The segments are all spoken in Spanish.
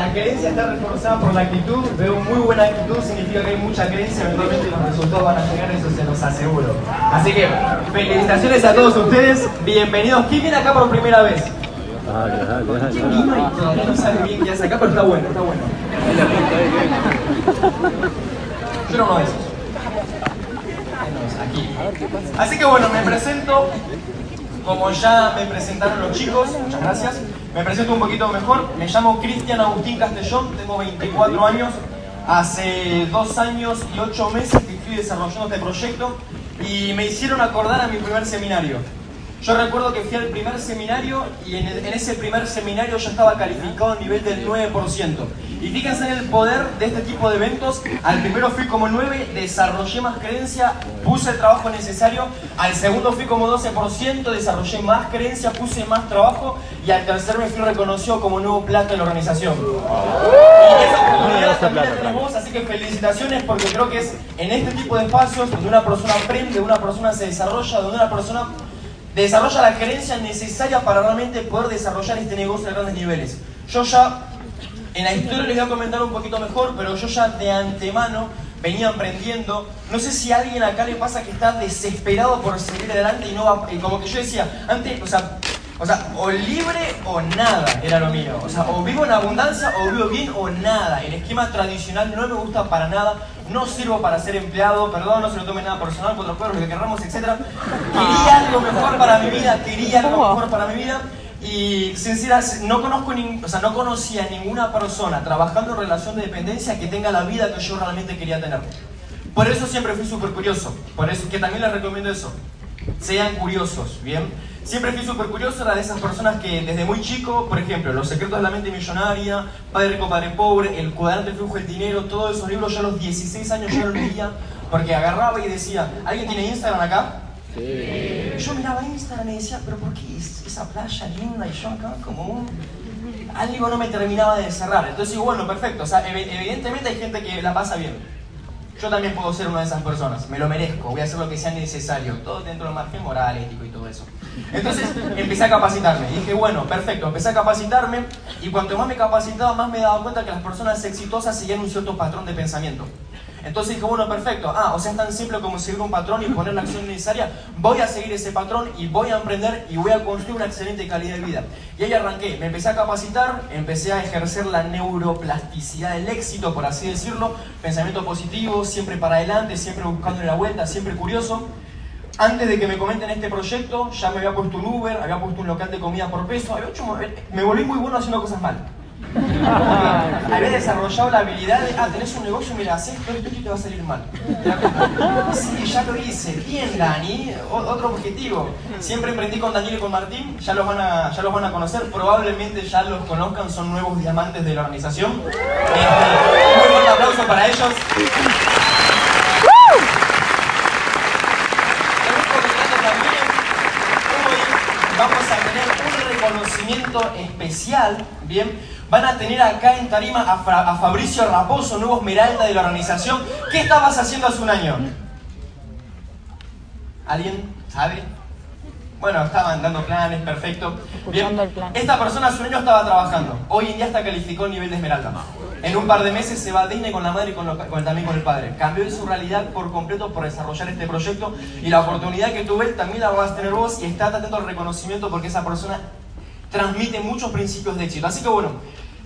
la creencia está reforzada por la actitud. Veo muy buena actitud, significa que hay mucha creencia. Eventualmente los resultados van a llegar, eso se los aseguro. Así que, felicitaciones a todos ustedes. Bienvenidos. ¿Quién viene acá por primera vez? ¿Quién no sabe bien qué hace acá? Pero está bueno, está bueno. Yo era uno de esos. Aquí. Así que bueno, me presento. Como ya me presentaron los chicos, muchas gracias. Me presento un poquito mejor. Me llamo Cristian Agustín Castellón, tengo 24 años. Hace dos años y ocho meses que estoy desarrollando este proyecto y me hicieron acordar a mi primer seminario. Yo recuerdo que fui al primer seminario y en, en ese primer seminario yo estaba calificado a nivel del 9%. Y fíjense en el poder de este tipo de eventos. Al primero fui como 9, desarrollé más creencia, puse el trabajo necesario. Al segundo fui como 12%, desarrollé más creencia, puse más trabajo. Y al tercer me fui reconocido como nuevo plata de la organización. Y esa oportunidad también la tenés vos, así que felicitaciones porque creo que es en este tipo de espacios donde una persona aprende, una persona se desarrolla, donde una persona desarrolla la creencia necesaria para realmente poder desarrollar este negocio a grandes niveles. Yo ya, en la historia les voy a comentar un poquito mejor, pero yo ya de antemano venía aprendiendo. No sé si a alguien acá le pasa que está desesperado por seguir adelante y no va, y como que yo decía, antes, o sea, o sea, o libre o nada era lo mío. O sea, o vivo en abundancia o vivo bien o nada. El esquema tradicional no me gusta para nada. No sirvo para ser empleado, perdón, no se lo tomen nada personal, cuatro cuernos, lo que querramos, etc. Quería algo mejor para mi vida, quería algo mejor para mi vida. Y sincera, no conozco o sea, no conocía ninguna persona trabajando en relación de dependencia que tenga la vida que yo realmente quería tener. Por eso siempre fui súper curioso. Por eso que también les recomiendo eso. Sean curiosos, ¿bien? Siempre fui súper curioso, era de esas personas que desde muy chico, por ejemplo, Los secretos de la mente millonaria, Padre rico, Padre pobre, El cuadrante flujo del dinero, todos esos libros yo a los 16 años ya los leía porque agarraba y decía, ¿alguien tiene Instagram acá? Yo miraba Instagram y decía, pero ¿por qué es- esa playa linda y yo acá como un... Algo no me terminaba de cerrar. Entonces digo, bueno, perfecto. O sea, ev- evidentemente hay gente que la pasa bien. Yo también puedo ser una de esas personas. Me lo merezco. Voy a hacer lo que sea necesario. Todo dentro del margen moral, ético y todo eso. Entonces empecé a capacitarme. Y dije, bueno, perfecto. Empecé a capacitarme y cuanto más me capacitaba, más me daba cuenta que las personas exitosas seguían un cierto patrón de pensamiento. Entonces dije, bueno, perfecto. Ah, o sea, es tan simple como seguir un patrón y poner la acción necesaria. Voy a seguir ese patrón y voy a emprender y voy a construir una excelente calidad de vida. Y ahí arranqué. Me empecé a capacitar, empecé a ejercer la neuroplasticidad del éxito, por así decirlo. Pensamiento positivo, siempre para adelante, siempre buscándole la vuelta, siempre curioso. Antes de que me comenten este proyecto, ya me había puesto un Uber, había puesto un local de comida por peso, había hecho, me volví muy bueno haciendo cosas mal. Había desarrollado la habilidad de, ah, tenés un negocio, mira, haces esto, esto y te va a salir mal. Sí, ya lo hice. Bien, Dani. Otro objetivo. Siempre emprendí con Daniel y con Martín. Ya los, van a, ya los van a conocer. Probablemente ya los conozcan. Son nuevos diamantes de la organización. Este, un buen aplauso para ellos. También comentando también, hoy vamos a tener un especial, ¿bien? Van a tener acá en Tarima a, Fra- a Fabricio Raposo, nuevo esmeralda de la organización. ¿Qué estabas haciendo hace un año? ¿Alguien sabe? Bueno, estaban dando planes, perfecto. Bien. Esta persona hace un año estaba trabajando. Hoy en día está calificado el nivel de esmeralda. En un par de meses se va a Disney con la madre y con lo- con- también con el padre. Cambió de su realidad por completo por desarrollar este proyecto y la oportunidad que tuve también la vas a tener vos y está atento al reconocimiento porque esa persona transmite muchos principios de éxito. Así que bueno,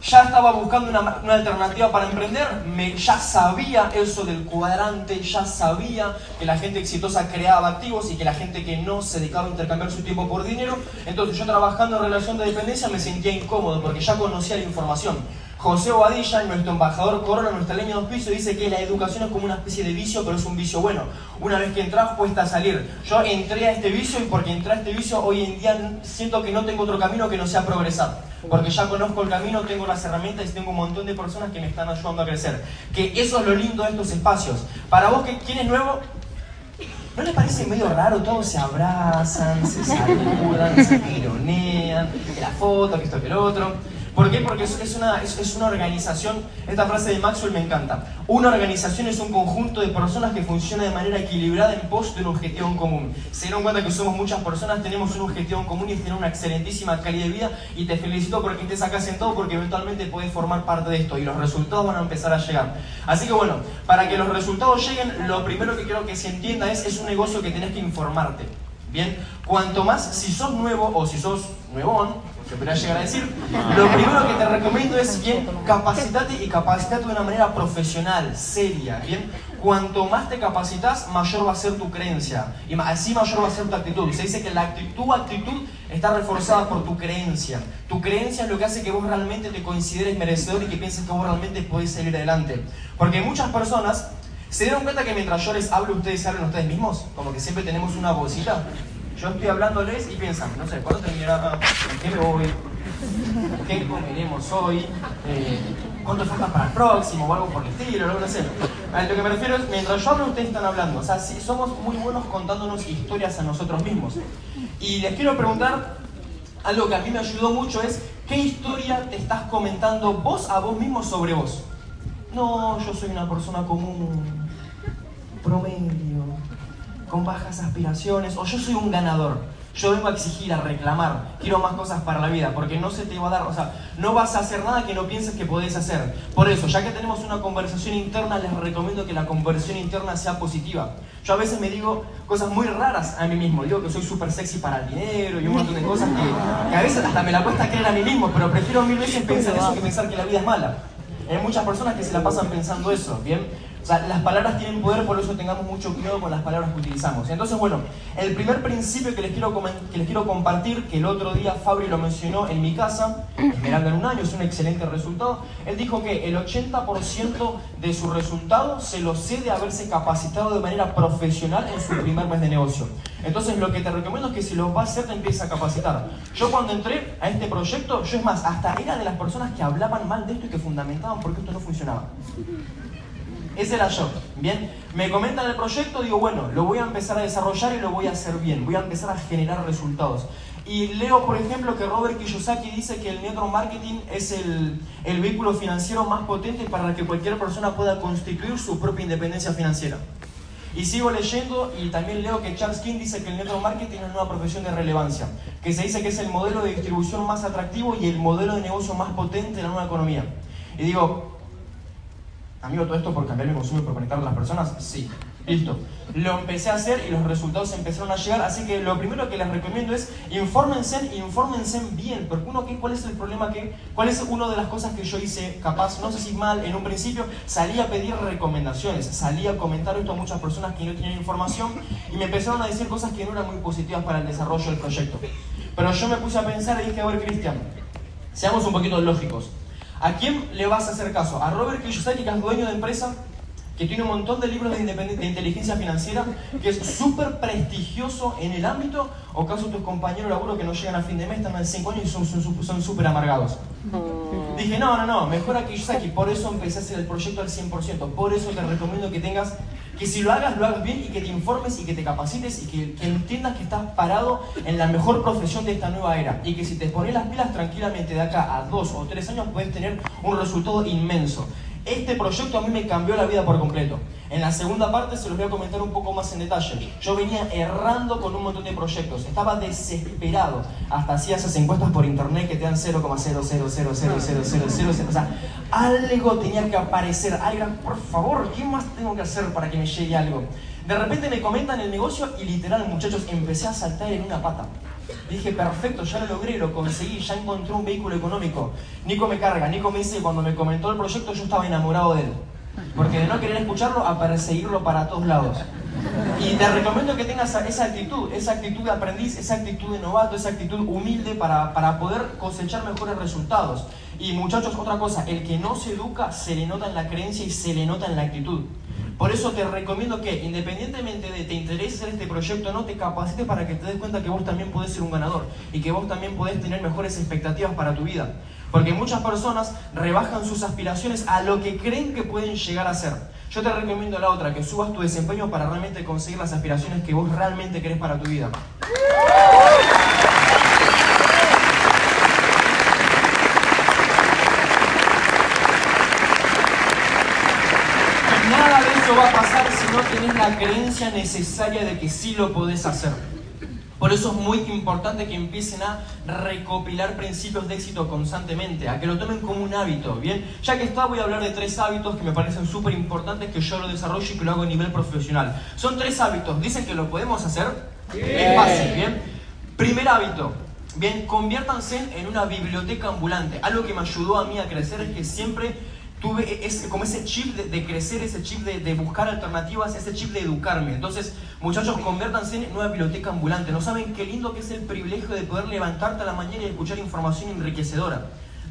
ya estaba buscando una, una alternativa para emprender, me, ya sabía eso del cuadrante, ya sabía que la gente exitosa creaba activos y que la gente que no se dedicaba a intercambiar su tiempo por dinero. Entonces yo trabajando en relación de dependencia me sentía incómodo porque ya conocía la información. José Bobadilla, nuestro embajador Corona, nuestra leña de auspicio, dice que la educación es como una especie de vicio, pero es un vicio bueno. Una vez que entras, cuesta salir. Yo entré a este vicio y porque entré a este vicio, hoy en día siento que no tengo otro camino que no sea progresar. Porque ya conozco el camino, tengo las herramientas y tengo un montón de personas que me están ayudando a crecer. Que eso es lo lindo de estos espacios. Para vos, que ¿quién es nuevo? ¿No les parece medio raro? Todos se abrazan, se saludan, se tironean, la foto, que esto, que el otro. ¿Por qué? Porque es, una, es, una organización, esta frase de Maxwell me encanta. Una organización es un conjunto de personas que funciona de manera equilibrada en pos de un objetivo en común. Se dieron cuenta que somos muchas personas, tenemos un objetivo en común y es tener una excelentísima calidad de vida y te felicito porque estés acá sentado porque eventualmente puedes formar parte de esto y los resultados van a empezar a llegar. Así que bueno, para que los resultados lleguen, lo primero que quiero que se entienda es, es un negocio que tenés que informarte. Bien, cuanto más, si sos nuevo o si sos nuevón, se podría llegar a decir, lo primero que te recomiendo es, bien, capacitate y capacitate de una manera profesional, seria, bien. Cuanto más te capacitas, mayor va a ser tu creencia y así mayor va a ser tu actitud. Se dice que la actitud, tu actitud está reforzada por tu creencia. Tu creencia es lo que hace que vos realmente te consideres merecedor y que pienses que vos realmente podés salir adelante. Porque muchas personas ¿Se dieron cuenta que mientras yo les hablo, ustedes hablan ustedes mismos? Como que siempre tenemos una bolsita. Yo estoy hablándoles y piensan, no sé, ¿cuándo terminará? qué me voy? ¿Qué comeremos hoy? Eh, ¿Cuánto falta para el próximo? O algo por el estilo, no sé. Lo que me refiero es, mientras yo hablo, ustedes están hablando. O sea, somos muy buenos contándonos historias a nosotros mismos. Y les quiero preguntar, algo que a mí me ayudó mucho es, ¿qué historia te estás comentando vos a vos mismo sobre vos? No, yo soy una persona común promedio, con bajas aspiraciones, o yo soy un ganador. Yo vengo a exigir, a reclamar, quiero más cosas para la vida, porque no se te va a dar, o sea, no vas a hacer nada que no pienses que podés hacer. Por eso, ya que tenemos una conversación interna, les recomiendo que la conversación interna sea positiva. Yo a veces me digo cosas muy raras a mí mismo, digo que soy súper sexy para el dinero y un montón de cosas que, que, a veces hasta me la cuesta creer a mí mismo, pero prefiero mil veces pensar eso que pensar que la vida es mala. Hay muchas personas que se la pasan pensando eso, ¿bien? Las palabras tienen poder, por eso tengamos mucho cuidado con las palabras que utilizamos. Entonces, bueno, el primer principio que les quiero, que les quiero compartir, que el otro día Fabri lo mencionó en mi casa, Esmeralda en un año, es un excelente resultado, él dijo que el 80% de su resultado se lo cede haberse capacitado de manera profesional en su primer mes de negocio. Entonces, lo que te recomiendo es que si lo vas a hacer, te empieces a capacitar. Yo cuando entré a este proyecto, yo es más, hasta era de las personas que hablaban mal de esto y que fundamentaban por qué esto no funcionaba. Ese era yo. Bien, me comentan el proyecto, digo, bueno, lo voy a empezar a desarrollar y lo voy a hacer bien, voy a empezar a generar resultados. Y leo, por ejemplo, que Robert Kiyosaki dice que el network marketing es el, el vehículo financiero más potente para que cualquier persona pueda constituir su propia independencia financiera. Y sigo leyendo y también leo que Charles King dice que el network marketing es una profesión de relevancia, que se dice que es el modelo de distribución más atractivo y el modelo de negocio más potente de la nueva economía. Y digo, Amigo, todo esto por cambiar mi consumo y por conectar a las personas, sí. Listo. Lo empecé a hacer y los resultados empezaron a llegar, así que lo primero que les recomiendo es infórmense, infórmense bien, porque uno, ¿qué, ¿cuál es el problema que, cuál es una de las cosas que yo hice capaz, no sé si mal, en un principio, salí a pedir recomendaciones, salí a comentar esto a muchas personas que no tenían información y me empezaron a decir cosas que no eran muy positivas para el desarrollo del proyecto. Pero yo me puse a pensar y dije, a ver, Cristian, seamos un poquito lógicos. ¿A quién le vas a hacer caso? ¿A Robert Kiyosaki, que es dueño de empresa? que tiene un montón de libros de, inteligencia financiera, que es súper prestigioso en el ámbito, o caso tus compañeros de laburo que no llegan a fin de mes, están en 5 años y son súper amargados. Mm. Dije, no, no, no, mejor a Kiyosaki, por eso empecé a hacer el proyecto al 100%, por eso te recomiendo que tengas, que si lo hagas, lo hagas bien y que te informes y que te capacites y que, entiendas que estás parado en la mejor profesión de esta nueva era y que si te pones las pilas tranquilamente de acá a dos o tres años puedes tener un resultado inmenso. Este proyecto a mí me cambió la vida por completo. En la segunda parte se los voy a comentar un poco más en detalle. Yo venía errando con un montón de proyectos, estaba desesperado. Hasta hacía esas encuestas por internet que te dan 0,0000000. O sea, algo tenía que aparecer. Algo, por favor, ¿qué más tengo que hacer para que me llegue algo? De repente me comentan el negocio y literal, muchachos, empecé a saltar en una pata. Dije, perfecto, ya lo logré, lo conseguí, ya encontré un vehículo económico. Nico me carga, Nico me dice, cuando me comentó el proyecto yo estaba enamorado de él. Porque de no querer escucharlo, a perseguirlo para todos lados. Y te recomiendo que tengas esa actitud, esa actitud de aprendiz, esa actitud de novato, esa actitud humilde para, para poder cosechar mejores resultados. Y muchachos, otra cosa, el que no se educa se le nota en la creencia y se le nota en la actitud. Por eso te recomiendo que, independientemente de te interese hacer este proyecto no, te capacites para que te des cuenta que vos también podés ser un ganador y que vos también podés tener mejores expectativas para tu vida. Porque muchas personas rebajan sus aspiraciones a lo que creen que pueden llegar a ser. Yo te recomiendo la otra, que subas tu desempeño para realmente conseguir las aspiraciones que vos realmente querés para tu vida. eso va a pasar si no tenés la creencia necesaria de que sí lo podés hacer. Por eso es muy importante que empiecen a recopilar principios de éxito constantemente, a que lo tomen como un hábito, ¿bien? Ya que está, voy a hablar de tres hábitos que me parecen súper importantes que yo lo desarrollo y que lo hago a nivel profesional. Son tres hábitos, ¿dicen que lo podemos hacer? Es fácil, ¿bien? Primer hábito, bien, conviértanse en una biblioteca ambulante. Algo que me ayudó a mí a crecer es que siempre tuve ese, como ese chip de, crecer, ese chip de, buscar alternativas, ese chip de educarme. Entonces, muchachos, conviértanse en una biblioteca ambulante. No saben qué lindo que es el privilegio de poder levantarte a la mañana y escuchar información enriquecedora.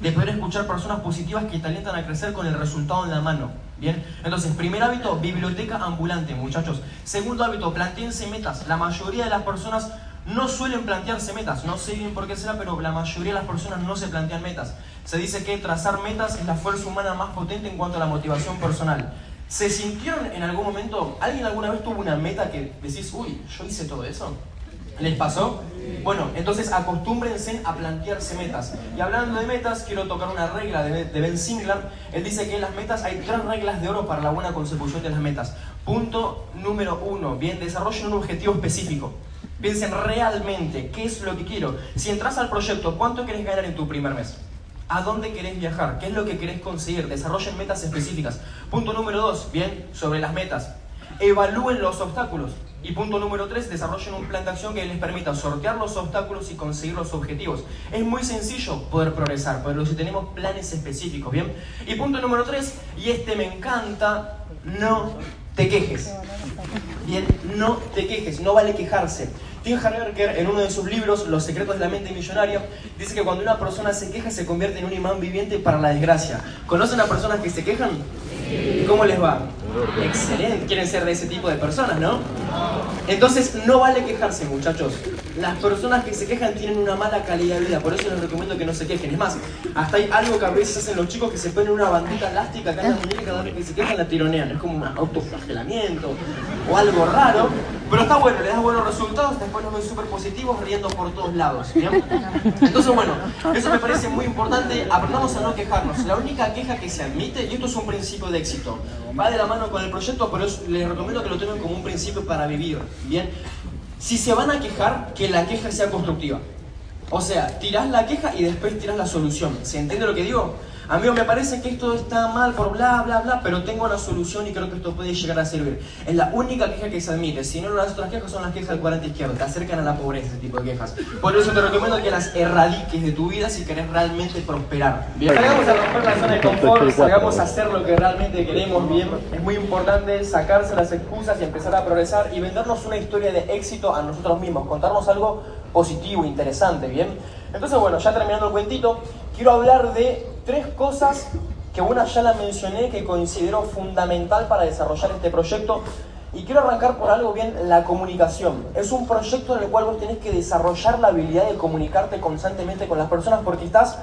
De poder escuchar personas positivas que te alientan a crecer con el resultado en la mano. Bien, entonces, primer hábito, biblioteca ambulante, muchachos. Segundo hábito, planteense metas. La mayoría de las personas no suelen plantearse metas. No sé bien por qué será, pero la mayoría de las personas no se plantean metas. Se dice que trazar metas es la fuerza humana más potente en cuanto a la motivación personal. ¿Se sintieron en algún momento, alguien alguna vez tuvo una meta que decís, uy, yo hice todo eso? ¿Les pasó? Bueno, entonces acostúmbrense a plantearse metas. Y hablando de metas, quiero tocar una regla de Ben Singler. Él dice que en las metas hay tres reglas de oro para la buena consecución de las metas. Punto número uno, bien, desarrollen un objetivo específico. Piensen realmente qué es lo que quiero. Si entras al proyecto, ¿cuánto querés ganar en tu primer mes? ¿A dónde querés viajar? ¿Qué es lo que querés conseguir? Desarrollen metas específicas. Punto número dos, bien, sobre las metas. Evalúen los obstáculos. Y punto número tres, desarrollen un plan de acción que les permita sortear los obstáculos y conseguir los objetivos. Es muy sencillo poder progresar, pero si tenemos planes específicos, ¿bien? Y punto número tres, y este me encanta, no te quejes. Bien, no te quejes, no vale quejarse. Tim Harberger, en uno de sus libros, Los secretos de la mente millonaria, dice que cuando una persona se queja se convierte en un imán viviente para la desgracia. ¿Conocen a personas que se quejan? ¿Cómo les va? Excelente. Quieren ser de ese tipo de personas, ¿no? Entonces, no vale quejarse, muchachos. Las personas que se quejan tienen una mala calidad de vida, por eso les recomiendo que no se quejen. Es más, hasta hay algo que a veces hacen los chicos que se ponen una bandita elástica acá en la muñeca cada vez que se quejan la tironean. Es como un autoflagelamiento o algo raro. Pero está bueno, le da buenos resultados, después los ven súper positivos riendo por todos lados. Entonces, bueno, eso me parece muy importante. Aprendamos a no quejarnos. La única queja que se admite, y esto es un principio de éxito, va de la mano con el proyecto, pero les recomiendo que lo tomen como un principio para vivir. Bien, si se van a quejar, que la queja sea constructiva. O sea, tirás la queja y después tirás la solución. ¿Se entiende lo que digo? Amigo, me parece que esto está mal por bla, bla, bla, pero tengo una solución y creo que esto puede llegar a servir. Es la única queja que se admite. Si no, las otras quejas son las quejas del cuadrante izquierdo. Te acercan a la pobreza ese tipo de quejas. Por eso te recomiendo que las erradiques de tu vida si querés realmente prosperar. Bien. Salgamos a romper la zona de confort, salgamos a hacer lo que realmente queremos bien. Es muy importante sacarse las excusas y empezar a progresar y vendernos una historia de éxito a nosotros mismos. Contarnos algo positivo, interesante, ¿bien? Entonces, bueno, ya terminando el cuentito, quiero hablar de tres cosas que una ya la mencioné que considero fundamental para desarrollar este proyecto. Y quiero arrancar por algo bien, la comunicación. Es un proyecto en el cual vos tenés que desarrollar la habilidad de comunicarte constantemente con las personas porque estás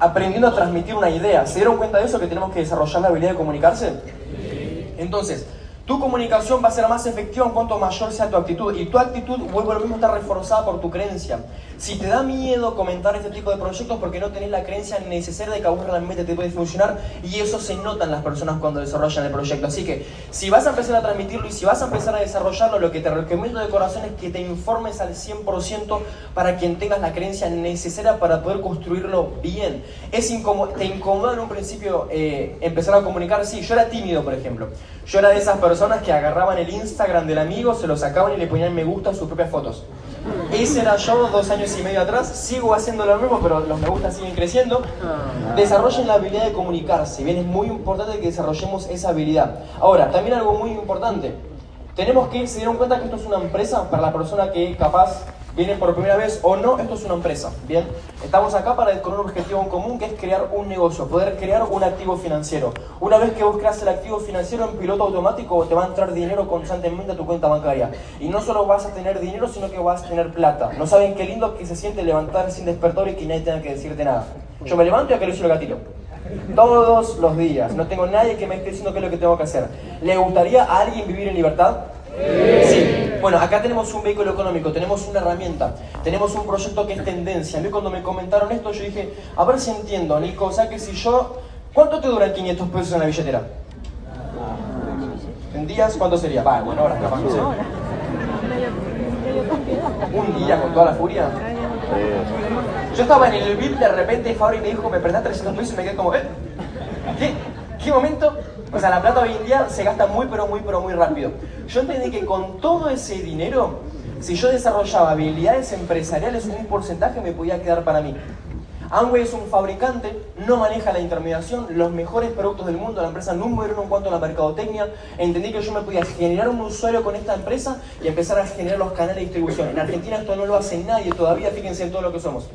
aprendiendo a transmitir una idea. ¿Se dieron cuenta de eso, que tenemos que desarrollar la habilidad de comunicarse? Entonces, tu comunicación va a ser más efectiva en cuanto mayor sea tu actitud. Y tu actitud, vuelvo a lo mismo, está reforzada por tu creencia. Si te da miedo comentar este tipo de proyectos porque no tenés la creencia necesaria de que a vos realmente te puede funcionar, y eso se nota en las personas cuando desarrollan el proyecto. Así que, si vas a empezar a transmitirlo y si vas a empezar a desarrollarlo, lo que te recomiendo de corazón es que te informes al 100% para quien tengas la creencia necesaria para poder construirlo bien. Es te incomoda en un principio eh, empezar a comunicar. Sí, yo era tímido, por ejemplo. Yo era de esas personas que agarraban el Instagram del amigo, se lo sacaban y le ponían me gusta a sus propias fotos. Ese era yo dos años y medio atrás, sigo haciendo lo mismo, pero los me gusta siguen creciendo. Desarrollen la habilidad de comunicarse, bien, es muy importante que desarrollemos esa habilidad. Ahora, también algo muy importante, tenemos que, se dieron cuenta que esto es una empresa para la persona que capaz vienen por primera vez o no, esto es una empresa. Bien, estamos acá para, con un objetivo en común que es crear un negocio, poder crear un activo financiero. Una vez que vos creas el activo financiero en piloto automático, te va a entrar dinero constantemente a tu cuenta bancaria. Y no solo vas a tener dinero, sino que vas a tener plata. No saben qué lindo que se siente levantar sin despertar y que nadie tenga que decirte nada. Yo me levanto y acaricio el gatillo. Todos los días. No tengo nadie que me esté diciendo qué es lo que tengo que hacer. ¿Le gustaría a alguien vivir en libertad? Sí. Bueno, acá tenemos un vehículo económico, tenemos una herramienta, tenemos un proyecto que es tendencia. A mí cuando me comentaron esto, yo dije, a ver si entiendo, Nico, o sea que si yo... ¿Cuánto te duran 500 pesos en la billetera? En días, ¿cuánto sería? Va, bueno, horas capaz, no sé. Un día con toda la furia. Yo estaba en el VIP, de repente Fabri me dijo, me prestás 300 pesos y me quedé como, ¿eh? ¿Qué? ¿Qué momento? O sea, la plata hoy en día se gasta muy, pero muy, pero muy rápido. Yo entendí que con todo ese dinero, si yo desarrollaba habilidades empresariales, un porcentaje me podía quedar para mí. Amway es un fabricante, no maneja la intermediación, los mejores productos del mundo, la empresa número uno en cuanto a la mercadotecnia. Entendí que yo me podía generar un usuario con esta empresa y empezar a generar los canales de distribución. En Argentina esto no lo hace nadie todavía, fíjense en todo lo que somos.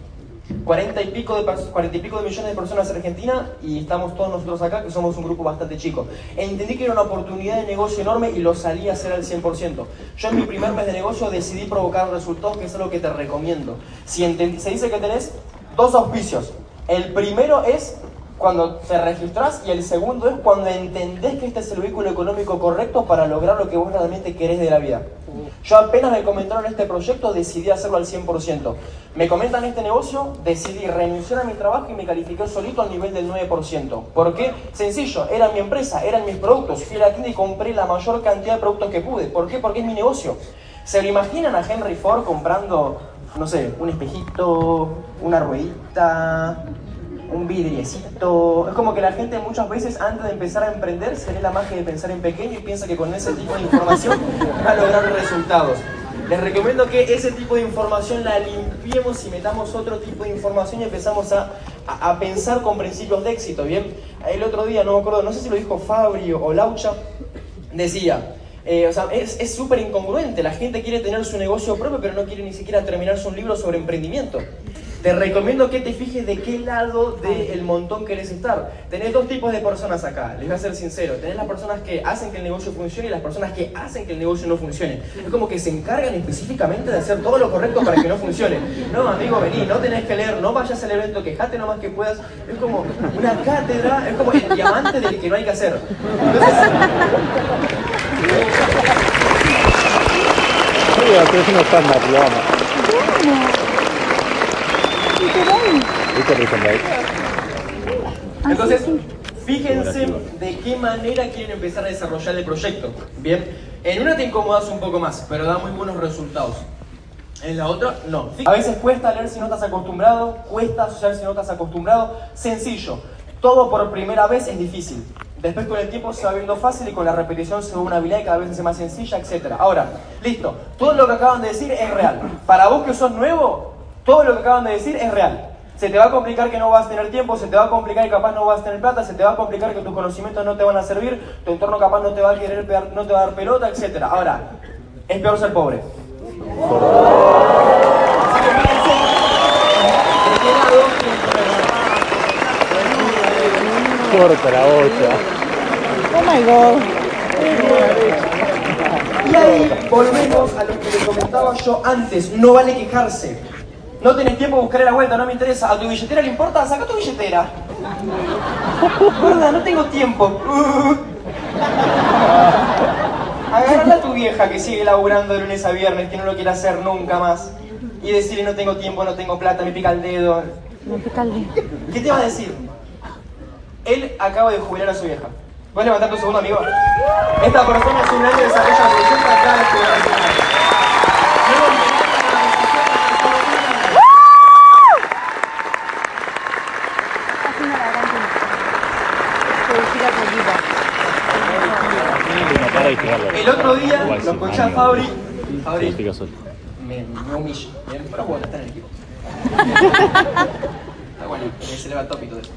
40 y, pico de, 40 y pico de millones de personas en Argentina y estamos todos nosotros acá, que somos un grupo bastante chico. Entendí que era una oportunidad de negocio enorme y lo salí a hacer al 100%. Yo en mi primer mes de negocio decidí provocar resultados, que es algo que te recomiendo. Si se dice que tenés dos auspicios. El primero es cuando te registras y el segundo es cuando entendés que este es el vehículo económico correcto para lograr lo que vos realmente querés de la vida. Yo apenas me comentaron este proyecto, decidí hacerlo al 100%. Me comentan este negocio, decidí renunciar a mi trabajo y me califiqué solito al nivel del 9%. ¿Por qué? Sencillo, era mi empresa, eran mis productos. Fui a la tienda y compré la mayor cantidad de productos que pude. ¿Por qué? Porque es mi negocio. ¿Se lo imaginan a Henry Ford comprando no sé, un espejito, una ruedita, un vidriecito. Es como que la gente muchas veces antes de empezar a emprender se ve la magia de pensar en pequeño y piensa que con ese tipo de información va a lograr resultados. Les recomiendo que ese tipo de información la limpiemos y metamos otro tipo de información y empezamos a, a, pensar con principios de éxito, ¿bien? El otro día, no me acuerdo, no sé si lo dijo Fabio o Laucha, decía, eh, o sea, es súper incongruente. La gente quiere tener su negocio propio, pero no quiere ni siquiera terminarse un libro sobre emprendimiento. Te recomiendo que te fijes de qué lado del montón querés estar. Tenés dos tipos de personas acá, les voy a ser sincero. Tenés las personas que hacen que el negocio funcione y las personas que hacen que el negocio no funcione. Es como que se encargan específicamente de hacer todo lo correcto para que no funcione. No, amigo, vení, no tenés que leer, no vayas al evento, quejate lo más que puedas. Es como una cátedra, es como el diamante del que no hay que hacer. Entonces, entonces, fíjense de qué manera quieren empezar a desarrollar el proyecto. Bien, en una te incomodas un poco más, pero da muy buenos resultados. En la otra, no. A veces cuesta leer si no estás acostumbrado, cuesta asociar si no estás acostumbrado. Sencillo, todo por primera vez es difícil. Después con el tiempo se va viendo fácil y con la repetición se va una habilidad y cada vez se hace más sencilla, etc. Ahora, listo, todo lo que acaban de decir es real. Para vos que sos nuevo, todo lo que acaban de decir es real. Se te va a complicar que no vas a tener tiempo, se te va a complicar que capaz no vas a tener plata, se te va a complicar que tus conocimientos no te van a servir, tu entorno capaz no te va a querer no te va a dar pelota, etc. Ahora, es peor ser pobre. Corta la otra. Oh my god. Y ahí volvemos a lo que les comentaba yo antes, no vale quejarse. No tenés tiempo, buscaré la vuelta, no me interesa. ¿A tu billetera le importa? Saca tu billetera. Gorda, no tengo tiempo. Agarrala a tu vieja que sigue laburando de lunes a viernes, que no lo quiere hacer nunca más. Y decirle no tengo tiempo, no tengo plata, me pica el dedo. Me pica el dedo. ¿Qué te va a decir? Él acaba de jubilar a su vieja. ¿Puedes levantar tu segundo, amigo? Esta persona es un año de desarrollo de acá en El otro día lo escuché a Fabri. Fabri me, me humilla. Bien, pero bueno, está en el equipo. Está bueno, se le va el tópico de eso.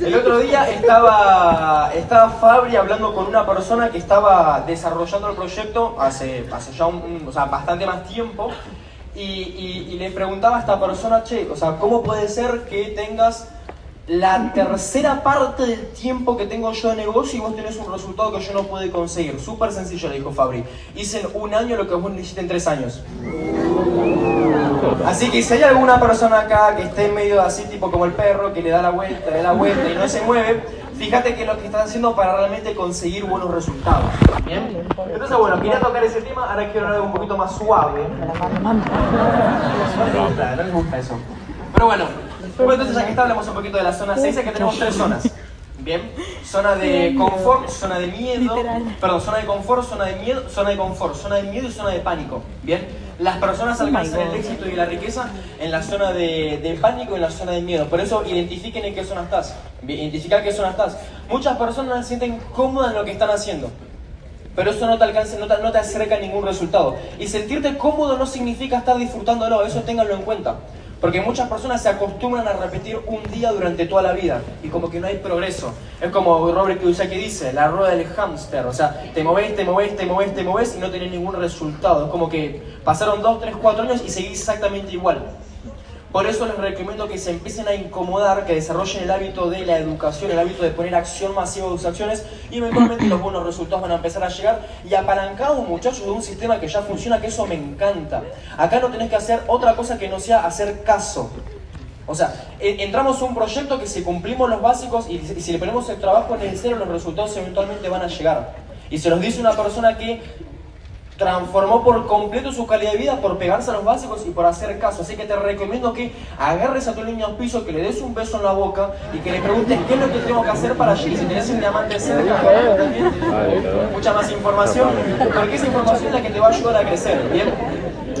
El otro día estaba, estaba Fabri hablando con una persona que estaba desarrollando el proyecto hace, hace ya un, o sea, bastante más tiempo y, y, le preguntaba a esta persona, che, o sea, ¿cómo puede ser que tengas la tercera parte del tiempo que tengo yo de negocio y vos tenés un resultado que yo no pude conseguir? Súper sencillo, le dijo Fabri. Hice en un año lo que vos necesitas en tres años. Así que si hay alguna persona acá que esté medio así, tipo como el perro, que le da la vuelta, le da la vuelta y no se mueve, fíjate que es lo que estás haciendo para realmente conseguir buenos resultados. ¿Bien? Entonces, bueno, quería tocar ese tema, ahora quiero hablar algo un poquito más suave. No les gusta, no les gusta eso. Pero bueno, entonces ya que está, hablamos un poquito de la zona 6, que tenemos tres zonas. Bien, zona de confort, zona de miedo, Literal. perdón, zona de confort, zona de miedo, zona de confort, zona de miedo y zona de pánico. Bien, las personas Oh alcanzan el éxito y la riqueza en la zona de, de pánico y en la zona de miedo. Por eso identifiquen en qué zona estás. Identificar qué zona estás. Muchas personas se sienten cómodas en lo que están haciendo. Pero eso no te alcanza, no te, no te acerca a ningún resultado. Y sentirte cómodo no significa estar disfrutándolo, eso ténganlo en cuenta. Porque muchas personas se acostumbran a repetir un día durante toda la vida y como que no hay progreso. Es como Robert Kiyosaki dice, la rueda del hámster. O sea, te moves, te moves, te moves, te moves y no tenés ningún resultado. Es como que pasaron 2, 3, 4 años y seguís exactamente igual. Por eso les recomiendo que se empiecen a incomodar, que desarrollen el hábito de la educación, el hábito de poner acción masiva de sus acciones y eventualmente los buenos resultados van a empezar a llegar y apalancados muchachos de un sistema que ya funciona, que eso me encanta. Acá no tenés que hacer otra cosa que no sea hacer caso. O sea, e- entramos a un proyecto que si cumplimos los básicos y si le ponemos el trabajo necesario, los resultados eventualmente van a llegar. Y se los dice una persona que transformó por completo su calidad de vida por pegarse a los básicos y por hacer caso. Así que te recomiendo que agarres a tu niño al piso, que le des un beso en la boca y que le preguntes qué es lo que tengo que hacer para llegar. Si tenés un diamante cerca, también, mucha más información, porque esa información es la que te va a ayudar a crecer, ¿bien?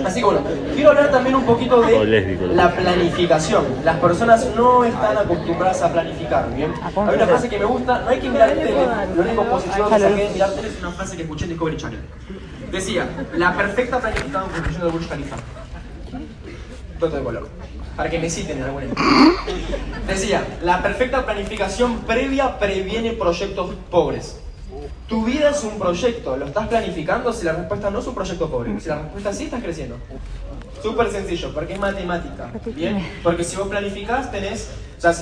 Así que bueno, quiero hablar también un poquito de la planificación. Las personas no están acostumbradas a planificar, ¿bien? Hay una frase que me gusta, no hay que mirar tele, lo único positivo que saqué de mirar tele es una frase que escuché en Discovery Channel. Decía, la perfecta Burj de color. Para que me citen en. Decía, la perfecta planificación previa previene proyectos pobres. Tu vida es un proyecto, ¿lo estás planificando? Si la respuesta no es un proyecto pobre, si la respuesta sí estás creciendo. Súper sencillo, porque es matemática, ¿bien? Porque si vos planificás, tenés...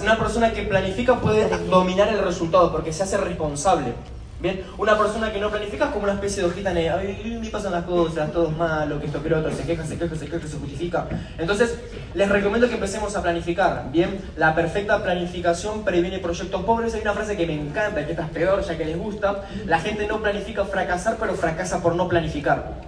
Una persona que planifica puede dominar el resultado, porque se hace responsable. Bien, una persona que no planifica es como una especie de hojita negra. Me pasan las cosas, todo es malo, que esto, que lo otro, se queja, se queja, se queja, se justifica. Entonces, les recomiendo que empecemos a planificar. Bien, la perfecta planificación previene proyectos pobres. Hay una frase que me encanta, que esta es peor, ya que les gusta. La gente no planifica fracasar, pero fracasa por no planificar.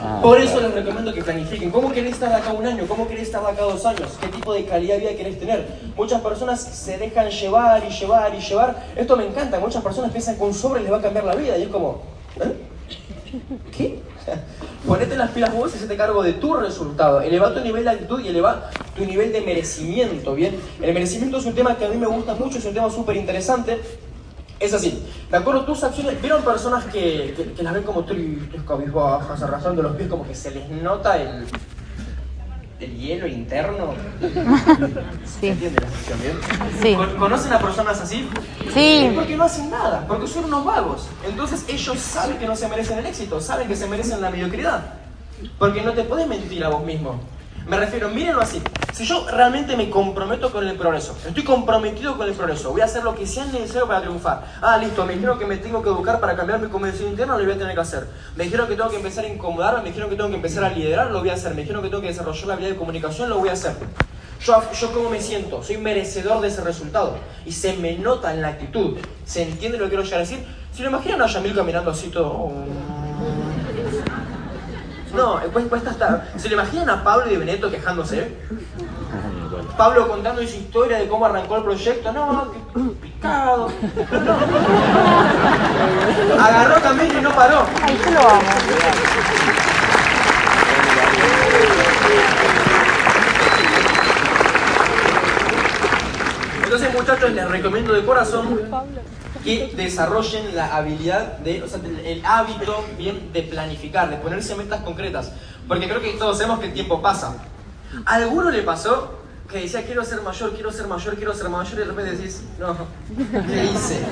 Ah, Por eso les recomiendo que planifiquen. ¿Cómo querés estar de acá un año? ¿Cómo querés estar de acá dos años? ¿Qué tipo de calidad de vida querés tener? Muchas personas se dejan llevar y llevar y llevar. Esto me encanta. Muchas personas piensan un sobre les va a cambiar la vida y es como, ¿eh? ¿Qué? Ponete las pilas vos y se te cargo de tu resultado. Eleva tu nivel de actitud y eleva tu nivel de merecimiento, ¿bien? El merecimiento es un tema que a mí me gusta mucho, es un tema súper interesante. Es así, de acuerdo tus acciones, ¿vieron personas que, que, las ven como tristes, cabizbajas, arrastrando los pies, como que se les nota el, el hielo interno? ¿Se Sí. entiende la expresión, bien? Sí. ¿Con- ¿Conocen a personas así? Sí. Es porque no hacen nada, porque son unos vagos. Entonces ellos saben que no se merecen el éxito, saben que se merecen la mediocridad. Porque no te puedes mentir a vos mismo. Me refiero, mírenlo así. Si yo realmente me comprometo con el progreso, estoy comprometido con el progreso, voy a hacer lo que sea necesario para triunfar. Ah, listo, me dijeron que me tengo que educar para cambiar mi convención interna, lo voy a tener que hacer. Me dijeron que tengo que empezar a incomodarme, me dijeron que tengo que empezar a liderar, lo voy a hacer. Me dijeron que tengo que desarrollar la habilidad de comunicación, lo voy a hacer. Yo, yo cómo me siento, soy merecedor de ese resultado. Y se me nota en la actitud. ¿Se entiende lo que quiero llegar a decir? Si lo imaginan a Yamil caminando así todo... No, cuesta, cuesta hasta... ¿Se lo imaginan a Pablo y de Benedetto quejándose? Pablo contando su historia de cómo arrancó el proyecto. No, que picado. No. Agarró también y no paró. Ay, yo lo amo. Entonces, muchachos, les recomiendo de corazón que desarrollen la habilidad de, o sea, el hábito bien de planificar, de ponerse metas concretas. Porque creo que todos sabemos que el tiempo pasa. ¿A alguno le pasó que decía quiero ser mayor, quiero ser mayor, quiero ser mayor y de repente decís, no, ¿qué hice?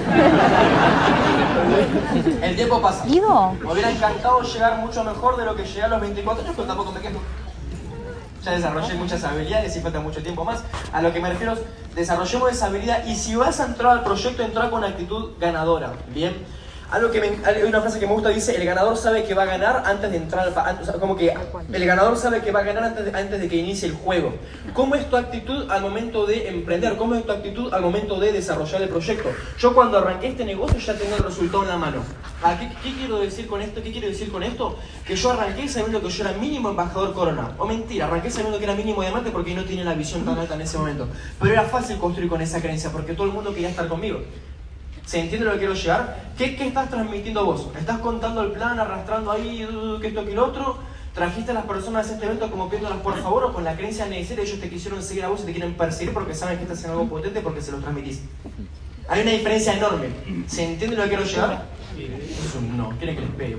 El tiempo pasa. Me hubiera encantado llegar mucho mejor de lo que llegué a los 24 años, pero tampoco me quejo. Ya desarrollé muchas habilidades y falta mucho tiempo más. A lo que me refiero es, desarrollemos esa habilidad y si vas a entrar al proyecto, entrar con actitud ganadora. Bien. Algo que me- hay una frase que me gusta dice, el ganador sabe que va a ganar antes de entrar al... o sea, como que el ganador sabe que va a ganar antes de, antes de que inicie el juego. ¿Cómo es tu actitud al momento de emprender? ¿Cómo es tu actitud al momento de desarrollar el proyecto? Yo cuando arranqué este negocio ya tenía el resultado en la mano. ¿A qué, qué quiero decir con esto? ¿Qué quiero decir con esto? Que yo arranqué sabiendo que yo era mínimo embajador corona. O mentira, arranqué sabiendo que era mínimo diamante porque no tenía la visión tan alta en ese momento. Pero era fácil construir con esa creencia porque todo el mundo quería estar conmigo. ¿Se entiende lo que quiero llegar? ¿Qué, qué estás transmitiendo vos? ¿Estás contando el plan, arrastrando ahí, que esto, que lo otro? ¿Trajiste a las personas a este evento como pidiéndolas por favor o con la creencia necesaria ellos te quisieron seguir a vos y te quieren perseguir porque saben que estás haciendo algo potente porque se lo transmitís? Hay una diferencia enorme. ¿Se entiende lo que quiero llegar? Es un no, quieren que les pegue.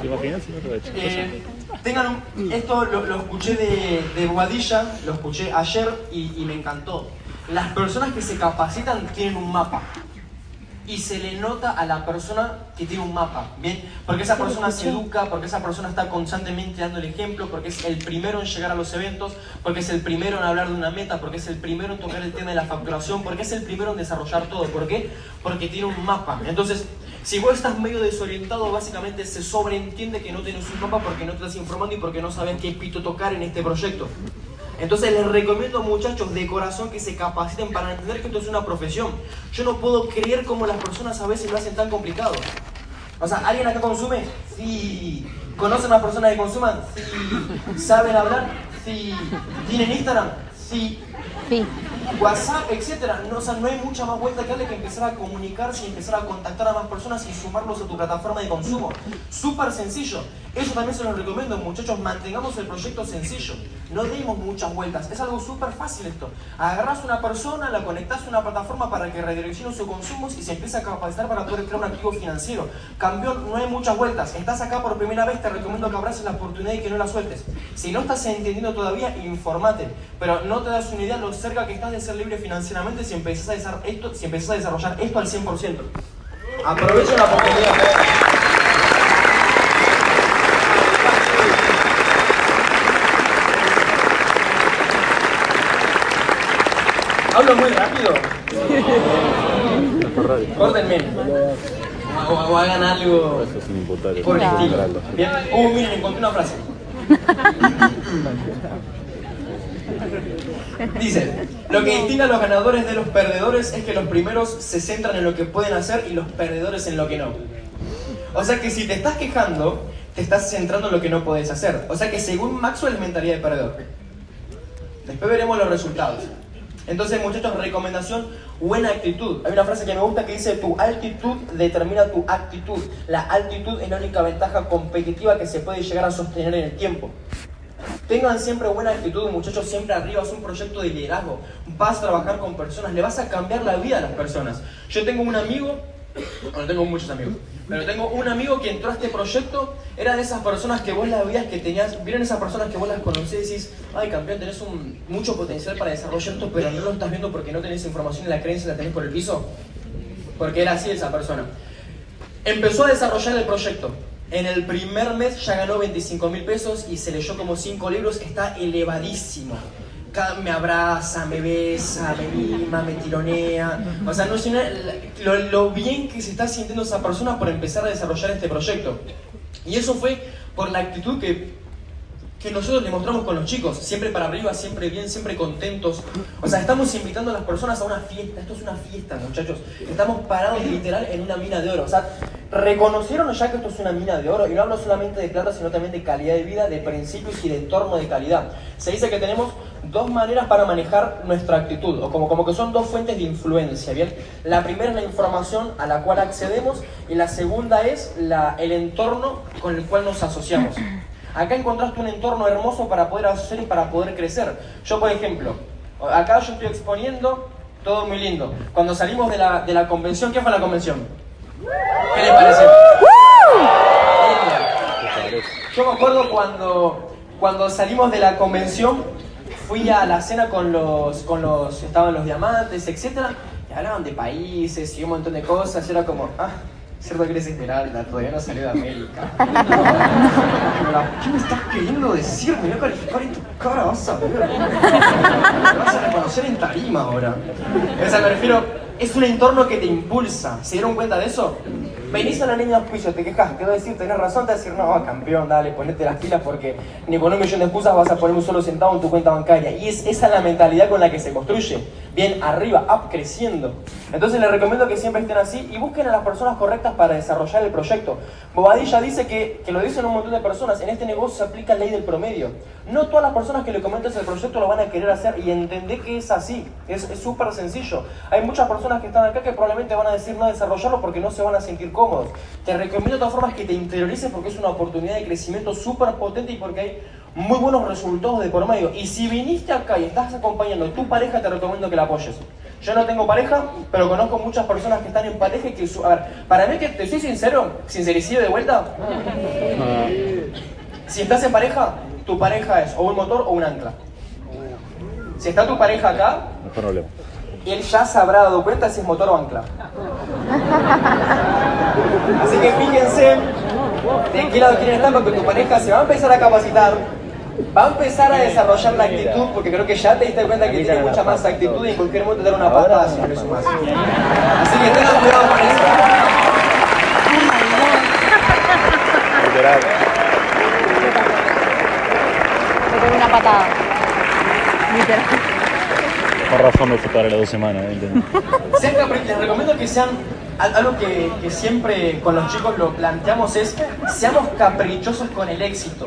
¿Te imaginas si no te Eh, tengan un- esto lo, lo escuché de, de Boadilla, lo escuché ayer y, y me encantó. Las personas que se capacitan tienen un mapa. Y se le nota a la persona que tiene un mapa, ¿bien? Porque esa persona se educa, porque esa persona está constantemente dando el ejemplo, porque es el primero en llegar a los eventos, porque es el primero en hablar de una meta, porque es el primero en tocar el tema de la facturación, porque es el primero en desarrollar todo. ¿Por qué? Porque tiene un mapa. Entonces, si vos estás medio desorientado, básicamente se sobreentiende que no tienes un mapa porque no te estás informando y porque no sabes qué pito tocar en este proyecto. Entonces les recomiendo muchachos de corazón que se capaciten para entender que esto es una profesión. Yo no puedo creer cómo las personas a veces lo hacen tan complicado. O sea, ¿alguien acá consume? Sí. ¿Conocen a personas que consuman? Sí. ¿Saben hablar? Sí. ¿Tienen Instagram? Sí. Sí. WhatsApp, etcétera. No, o sea, no hay mucha más vuelta que darle que empezar a comunicarse y empezar a contactar a más personas y sumarlos a tu plataforma de consumo. Súper sencillo. Eso también se los recomiendo, muchachos. Mantengamos el proyecto sencillo. No demos muchas vueltas. Es algo súper fácil esto. Agarras una persona, la conectas a una plataforma para que redireccione sus consumos y se empieza a capacitar para poder crear un activo financiero. Campeón, no hay muchas vueltas. Estás acá por primera vez, te recomiendo que abraces la oportunidad y que no la sueltes. Si no estás entendiendo todavía, informate. Pero no te das una idea lo cerca que estás de ser libre financieramente si empezás a a desarrollar esto al 100%. Aprovecho la oportunidad. Hablo muy rápido. Córtenme. O, o hagan algo por el estilo. Bien. Uh, miren, encontré una frase. Dice, lo que distingue a los ganadores de los perdedores es que los primeros se centran en lo que pueden hacer y los perdedores en lo que no. O sea que si te estás quejando, te estás centrando en lo que no puedes hacer. O sea que según Maxwell es mentalidad de perdedor. Después veremos los resultados. Entonces, muchachos, recomendación, buena actitud. Hay una frase que me gusta que dice, tu altitud determina tu actitud. La altitud es la única ventaja competitiva que se puede llegar a sostener en el tiempo. Tengan siempre buena actitud, muchachos, siempre arriba. Es un proyecto de liderazgo. Vas a trabajar con personas, le vas a cambiar la vida a las personas. Yo tengo un amigo, bueno, tengo muchos amigos, pero tengo un amigo que entró a este proyecto, era de esas personas que vos la veías que tenías, vieron esas personas que vos las conocés y decís, ay campeón, tenés un, mucho potencial para desarrollar esto, pero no lo estás viendo porque no tenés información y la creencia la tenés por el piso. Porque era así esa persona. Empezó a desarrollar el proyecto. En el primer mes ya ganó 25 mil pesos y se leyó como 5 libros. Está elevadísimo. Me abraza, me besa, me mima, me tironea. O sea, no es una- lo, lo bien que se está sintiendo esa persona por empezar a desarrollar este proyecto. Y eso fue por la actitud que que nosotros le mostramos con los chicos, siempre para arriba, siempre bien, siempre contentos. O sea, estamos invitando a las personas a una fiesta. Esto es una fiesta, muchachos. Estamos parados literal en una mina de oro. O sea, reconocieron ya que esto es una mina de oro. Y no hablo solamente de plata, sino también de calidad de vida, de principios y de entorno de calidad. Se dice que tenemos dos maneras para manejar nuestra actitud, o como, como que son dos fuentes de influencia, ¿bien? La primera es la información a la cual accedemos y la segunda es la, el entorno con el cual nos asociamos. Acá encontraste un entorno hermoso para poder hacer y para poder crecer. Yo, por ejemplo, acá yo estoy exponiendo todo muy lindo. Cuando salimos de la, de la convención, ¿qué fue la convención? ¿Qué les pareció? Yo me acuerdo cuando, cuando salimos de la convención, fui a la cena con los, con los, estaban los diamantes, etcétera, y hablaban de países y un montón de cosas, y era como, ah, cierto que eres esmeralda, todavía no salió de América. ¿Qué me estás queriendo decir? Me voy a calificar en tu cara, vas a ver. Me vas a reconocer en tarima ahora. O sea, me refiero, es un entorno que te impulsa. ¿Se dieron cuenta de eso? Venís a la línea de auspicio, te quejas, te va a decir, tenés razón, te va a decir, no, campeón, dale, ponete las pilas porque ni con un millón de excusas vas a poner un solo centavo en tu cuenta bancaria. Y es esa la mentalidad con la que se construye. Bien, arriba, up, creciendo. Entonces les recomiendo que siempre estén así y busquen a las personas correctas para desarrollar el proyecto. Bobadilla dice que, que lo dicen un montón de personas, en este negocio se aplica la ley del promedio. No todas las personas que le comentas el proyecto lo van a querer hacer y entender que es así. Es súper sencillo. Hay muchas personas que están acá que probablemente van a decir no desarrollarlo porque no se van a sentir cómodos. Te recomiendo de todas formas que te interiorices porque es una oportunidad de crecimiento súper potente y porque hay muy buenos resultados de por medio. Y si viniste acá y estás acompañando a tu pareja, te recomiendo que la apoyes. Yo no tengo pareja, pero conozco muchas personas que están en pareja y que... A ver, para mí que te soy sincero, sincericidio de vuelta. Si estás en pareja, tu pareja es o un motor o un ancla. Si está tu pareja acá, No problema. él ya se habrá dado cuenta si es motor o ancla. Así que fíjense de qué lado quieren estar porque tu pareja se va a empezar a capacitar, va a empezar a desarrollar la actitud, porque creo que ya te diste cuenta que tiene mucha más actitud y en cualquier momento te da una patada si no le sumas. Así que tengan cuidado con eso. Literal. Pego una patada. Literal. Con razón me fue para las dos semanas. ¿eh? Sean les recomiendo que sean algo que, siempre con los chicos lo planteamos es seamos caprichosos con el éxito.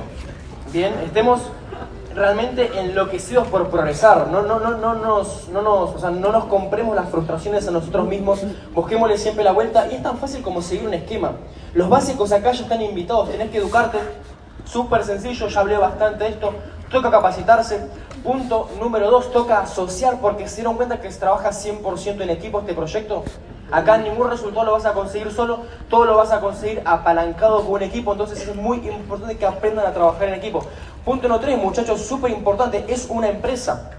Bien, estemos realmente enloquecidos por progresar. No, no, no, no, nos, no, nos, o sea, no nos compremos las frustraciones a nosotros mismos, busquémosle siempre la vuelta y es tan fácil como seguir un esquema. Los básicos acá ya están invitados, tenés que educarte. Súper sencillo, ya hablé bastante de esto. Toca capacitarse. Punto número dos, toca asociar porque se dieron cuenta que se trabaja 100% en equipo este proyecto. Acá ningún resultado lo vas a conseguir solo, todo lo vas a conseguir apalancado con un equipo, entonces es muy importante que aprendan a trabajar en equipo. Punto número tres, muchachos, súper importante, es una empresa.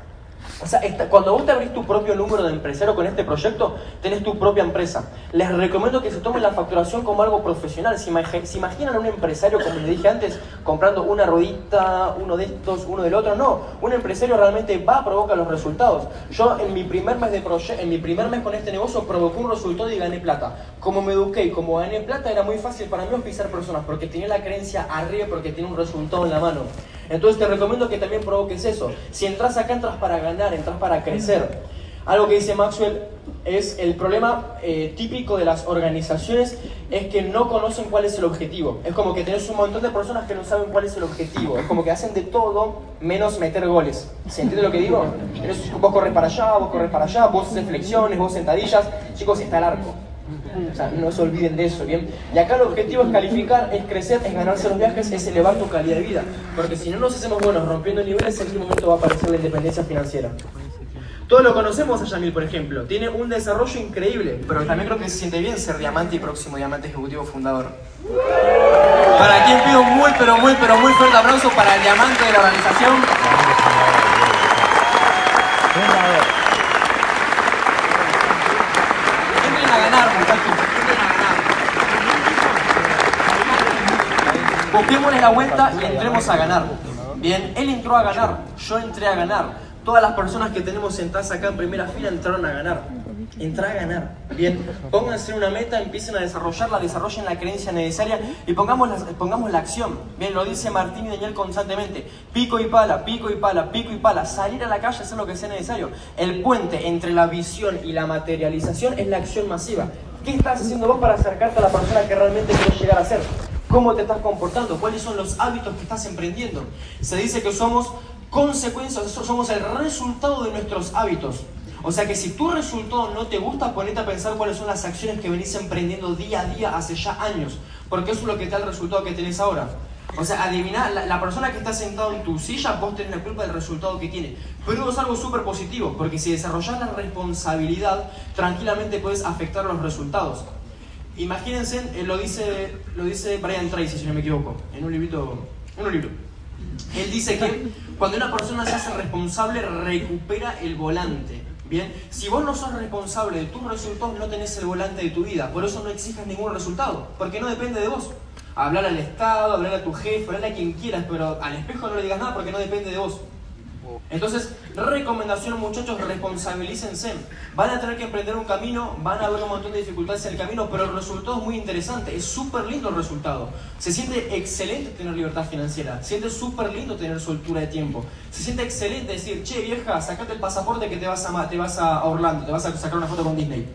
O sea, esta- cuando vos te abrís tu propio número de empresario con este proyecto, tenés tu propia empresa. Les recomiendo que se tomen la facturación como algo profesional. Imag- se imaginan a un empresario, como les dije antes, comprando una ruedita, uno de estos, uno del otro. No, un empresario realmente va a provocar los resultados. Yo en mi primer mes de en mi primer mes con este negocio provoqué un resultado y gané plata. Como me eduqué y como gané plata era muy fácil para mí auspiciar personas porque tenía la creencia arriba porque tiene un resultado en la mano. Entonces te recomiendo que también provoques eso. Si entras acá, entras para ganar, entras para crecer. Algo que dice Maxwell es el problema eh, típico de las organizaciones es que no conocen cuál es el objetivo. Es como que tenés un montón de personas que no saben cuál es el objetivo. Es como que hacen de todo menos meter goles. ¿Se entiende lo que digo? Vos corres para allá, vos corres para allá, vos haces flexiones, vos sentadillas. Chicos, está el arco. O sea, no se olviden de eso, ¿bien? Y acá el objetivo es calificar, es crecer, es ganarse los viajes, es elevar tu calidad de vida. Porque si no nos hacemos buenos rompiendo niveles, en qué momento va a aparecer la independencia financiera. Todos lo conocemos a Yamil, por ejemplo. Tiene un desarrollo increíble, pero también creo que se siente bien ser diamante y próximo diamante ejecutivo fundador. Para quien pido un muy, pero muy, pero muy fuerte aplauso para el diamante de la organización. Entren a ganar, muchachos. Entren a ganar. Busquémosle la vuelta y entremos a ganar. Bien, él entró a ganar, yo entré a ganar. Todas las personas que tenemos sentadas acá en primera fila entraron a ganar. Entrá a ganar. Bien, pónganse una meta, empiecen a desarrollarla, desarrollen la creencia necesaria y pongamos la, pongamos la acción. Bien, lo dice Martín y Daniel constantemente. Pico y pala, pico y pala, pico y pala. Salir a la calle, hacer lo que sea necesario. El puente entre la visión y la materialización es la acción masiva. ¿Qué estás haciendo vos para acercarte a la persona que realmente quieres llegar a ser? ¿Cómo te estás comportando? ¿Cuáles son los hábitos que estás emprendiendo? Se dice que somos consecuencias, somos el resultado de nuestros hábitos. O sea que si tu resultado no te gusta, ponete a pensar cuáles son las acciones que venís emprendiendo día a día hace ya años. Porque eso es lo que te da el resultado que tenés ahora. O sea, adivina, la, la persona que está sentado en tu silla, vos tenés la culpa del resultado que tiene. Pero es algo súper positivo, porque si desarrollás la responsabilidad, tranquilamente puedes afectar los resultados. Imagínense, eh, lo, dice, lo dice Brian Tracy, si no me equivoco, en un librito, en un libro. Él dice que cuando una persona se hace responsable, recupera el volante. Bien, si vos no sos responsable de tus resultados, no tenés el volante de tu vida. Por eso no exijas ningún resultado, porque no depende de vos. Hablar al Estado, hablar a tu jefe, hablar a quien quieras, pero al espejo no le digas nada porque no depende de vos. Entonces, recomendación muchachos, responsabilícense. Van a tener que emprender un camino, van a haber un montón de dificultades en el camino, pero el resultado es muy interesante, es súper lindo el resultado. Se siente excelente tener libertad financiera, se siente súper lindo tener soltura de tiempo, se siente excelente decir, che vieja, sacate el pasaporte que te vas a, te vas a Orlando, te vas a sacar una foto con Disney.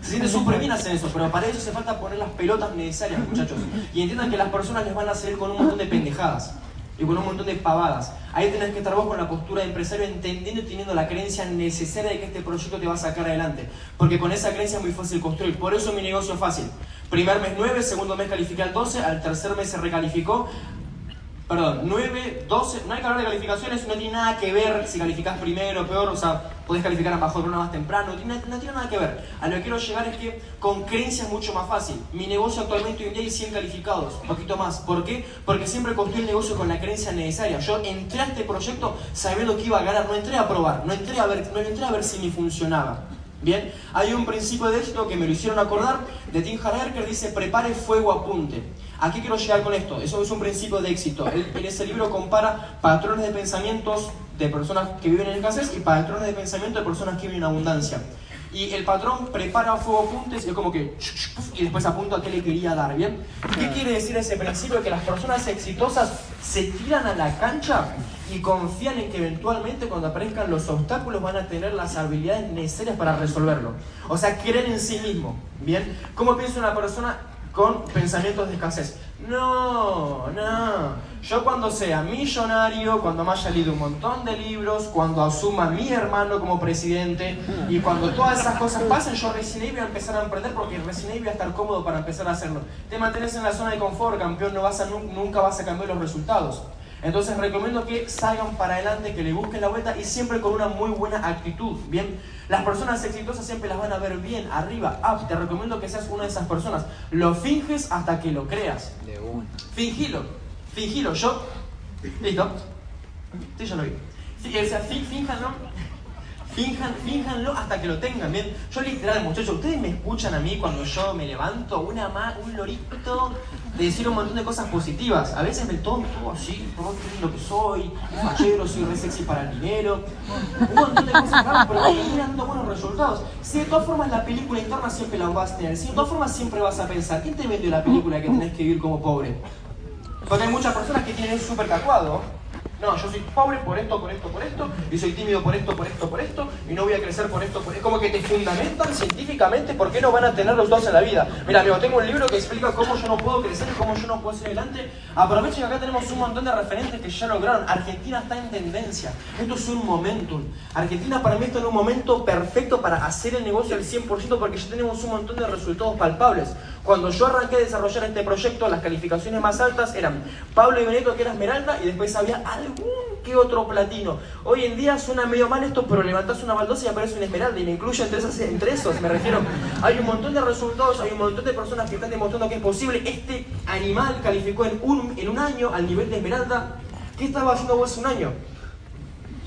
Se siente súper bien hacer eso, pero para eso hace falta poner las pelotas necesarias, muchachos. Y entiendan que las personas les van a salir con un montón de pendejadas y con un montón de pavadas. Ahí tenés que estar vos con la postura de empresario entendiendo y teniendo la creencia necesaria de que este proyecto te va a sacar adelante. Porque con esa creencia es muy fácil construir. Por eso mi negocio es fácil. Primer mes 9, segundo mes califiqué al 12, al tercer mes se recalificó, perdón, 9, 12, no hay que hablar de calificaciones, no tiene nada que ver si calificás primero peor, o sea, podés calificar a mejor una más temprano, no no tiene, nada que ver. A lo que quiero llegar es que con creencia es mucho más fácil. Mi negocio actualmente hoy en día hay 100 calificados, un poquito más. ¿Por qué? Porque siempre construí el negocio con la creencia necesaria. Yo entré a este proyecto sabiendo que iba a ganar, no entré a probar, no entré a ver, no entré a ver si me funcionaba. Bien, hay un principio de éxito que me lo hicieron acordar de Tim Harrer que dice prepare fuego apunte. ¿A qué quiero llegar con esto? Eso es un principio de éxito. Él en ese libro compara patrones de pensamientos de personas que viven en escasez y patrones de pensamiento de personas que viven en abundancia. Y el patrón prepara fuego apuntes y es como que y después apunta a qué le quería dar, ¿bien? ¿Qué quiere decir ese principio? Que las personas exitosas se tiran a la cancha y confían en que eventualmente cuando aparezcan los obstáculos van a tener las habilidades necesarias para resolverlo. O sea, creen en sí mismo, ¿bien? ¿Cómo piensa una persona con pensamientos de escasez? No, no. Yo cuando sea millonario, cuando me haya leído un montón de libros, cuando asuma mi hermano como presidente y cuando todas esas cosas pasen, yo recién ahí voy a empezar a emprender porque recién ahí voy a estar cómodo para empezar a hacerlo. Te mantienes en la zona de confort, campeón, no vas a, nunca vas a cambiar los resultados. Entonces recomiendo que salgan para adelante, que le busquen la vuelta y siempre con una muy buena actitud. Bien, las personas exitosas siempre las van a ver bien, arriba, up. Te recomiendo que seas una de esas personas. Lo finges hasta que lo creas. Fingilo, fingilo. Yo, listo. Sí, ya lo vi. O sea, fíjanlo Fíjanlo hasta que lo tengan bien. Yo literal, muchachos, ustedes me escuchan a mí cuando yo me levanto una un lorito de decir un montón de cosas positivas. A veces me tomo todo así, todo lo que soy, fachero, soy re sexy para el dinero. Un montón de cosas raras, pero me dando buenos resultados. Si de todas formas la película interna siempre la vas a tener, si de todas formas siempre vas a pensar, ¿quién te vendió la película que tenés que vivir como pobre? Porque hay muchas personas que tienen súper tatuado no, yo soy pobre por esto, por esto, por esto, y soy tímido por esto, por esto, por esto, y no voy a crecer por esto, por esto. Como que te fundamentan científicamente por qué no van a tener los dos en la vida. Mira, amigo, tengo un libro que explica cómo yo no puedo crecer y cómo yo no puedo seguir adelante. Aprovechen que acá tenemos un montón de referentes que ya lograron. Argentina está en tendencia. Esto es un momentum. Argentina para mí está en un momento perfecto para hacer el negocio al 100% porque ya tenemos un montón de resultados palpables. Cuando yo arranqué a desarrollar este proyecto, las calificaciones más altas eran Pablo y Benito, que era Esmeralda, y después había algún que otro platino. Hoy en día suena medio mal esto, pero levantás una baldosa y aparece una Esmeralda, y me incluye entre, esos, entre esos, me refiero. Hay un montón de resultados, hay un montón de personas que están demostrando que es posible. Este animal calificó en un, en un año al nivel de Esmeralda. ¿Qué estaba haciendo vos un año?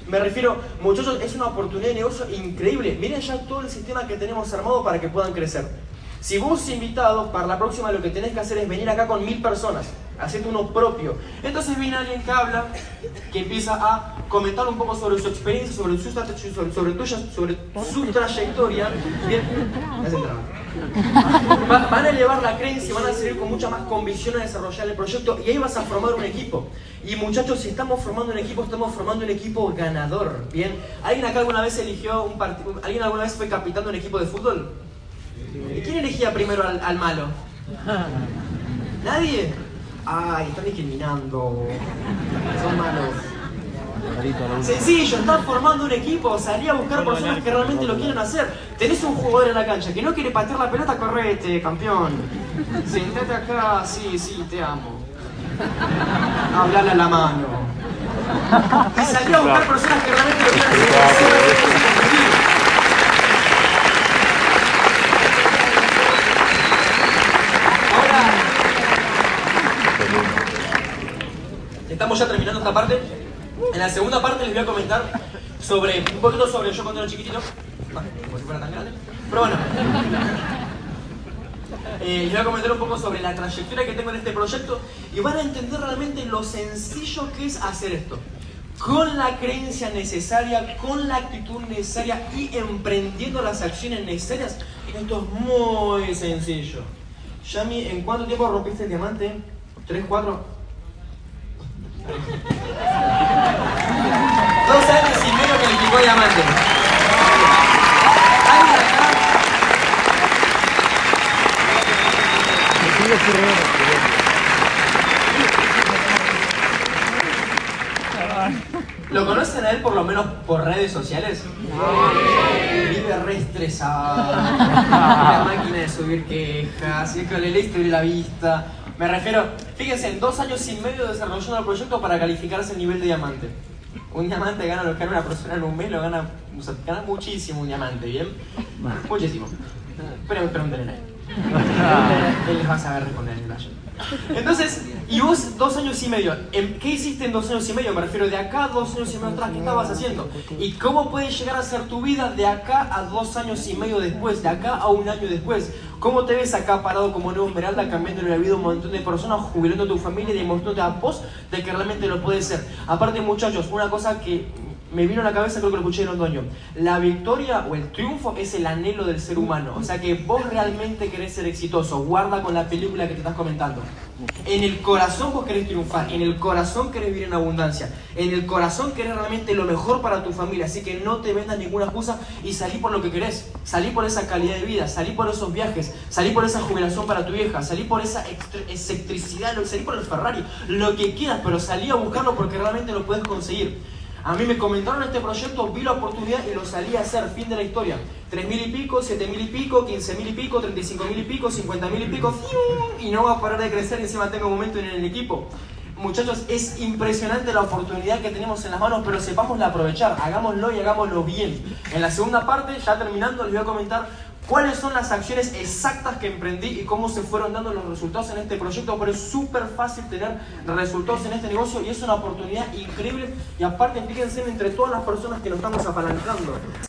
Me refiero, muchachos, es una oportunidad de negocio increíble. Miren ya todo el sistema que tenemos armado para que puedan crecer. Si vos invitado, para la próxima lo que tenés que hacer es venir acá con mil personas, haciendo uno propio. Entonces viene alguien que habla, que empieza a comentar un poco sobre su experiencia, sobre su, sobre, sobre tuya, sobre su trayectoria. Van a elevar la creencia, van a seguir con mucha más convicción a desarrollar el proyecto y ahí vas a formar un equipo. Y muchachos, si estamos formando un equipo, estamos formando un equipo ganador. Bien, ¿alguien acá alguna vez eligió un partido? ¿Alguien alguna vez fue capitán de un equipo de fútbol? ¿Y quién elegía primero al, malo? ¿Nadie? Ay, están discriminando. Son malos. Sencillo, están formando un equipo, salí a buscar personas que realmente lo quieran hacer. Tenés un jugador en la cancha que no quiere patear la pelota, correte, campeón. Sentate acá, sí, sí, te amo. Hablale a la mano. Y salí a buscar personas que realmente lo quieran hacer. Estamos ya terminando esta parte. En la segunda parte les voy a comentar sobre un poquito sobre yo cuando era chiquitito. como si fuera tan grande. Pero bueno. Eh, les voy a comentar un poco sobre la trayectoria que tengo en este proyecto y van a entender realmente lo sencillo que es hacer esto. con la creencia necesaria, con la actitud necesaria y emprendiendo las acciones necesarias. Esto es muy sencillo. Yami, ¿en cuánto tiempo rompiste el diamante? ¿Tres, cuatro? Dos años y medio que le picó diamante. ¿Lo conocen a él por lo menos por redes sociales? Vive re estresado. La máquina de subir quejas, y es leíste la vista. Me refiero, fíjense, en dos años y medio desarrollando el proyecto para calificarse el nivel de diamante. Un diamante gana lo que gana una persona en un mes, lo gana, o sea, gana muchísimo un diamante, ¿bien? Muchísimo. Pero pregúntenle a él. Él les va a saber responder en el Entonces, y vos dos años y medio, ¿en- ¿qué hiciste en dos años y medio? Me refiero de acá a dos años y medio atrás, ¿qué estabas haciendo? ¿Y cómo puede llegar a ser tu vida de acá a dos años y medio después, de acá a un año después? ¿Cómo te ves acá parado como nuevo Esmeralda, cambiando la vida a un montón de personas, jubilando a tu familia y demostrándote a vos de que realmente lo puedes ser? Aparte, muchachos, una cosa que me vino a la cabeza, creo que lo escuché en otoño. La victoria o el triunfo es el anhelo del ser humano. O sea que vos realmente querés ser exitoso. Guarda con la película que te estás comentando. En el corazón vos querés triunfar. En el corazón querés vivir en abundancia. En el corazón querés realmente lo mejor para tu familia. Así que no te vendas ninguna excusa y salí por lo que querés. Salí por esa calidad de vida. Salí por esos viajes. Salí por esa jubilación para tu vieja. Salí por esa excentricidad. Salí por el Ferrari. Lo que quieras, pero salí a buscarlo porque realmente lo puedes conseguir. A mí me comentaron este proyecto, vi la oportunidad y lo salí a hacer, fin de la historia. Tres mil y pico, siete mil y pico, quince mil y pico, treinta y pico, cincuenta mil y pico, y no va a parar de crecer encima tengo momento en el equipo. Muchachos, es impresionante la oportunidad que tenemos en las manos, pero sepámosla aprovechar, hagámoslo y hagámoslo bien. En la segunda parte, ya terminando, les voy a comentar cuáles son las acciones exactas que emprendí y cómo se fueron dando los resultados en este proyecto, pero es súper fácil tener resultados en este negocio y es una oportunidad increíble y aparte fíjense entre todas las personas que nos estamos apalancando.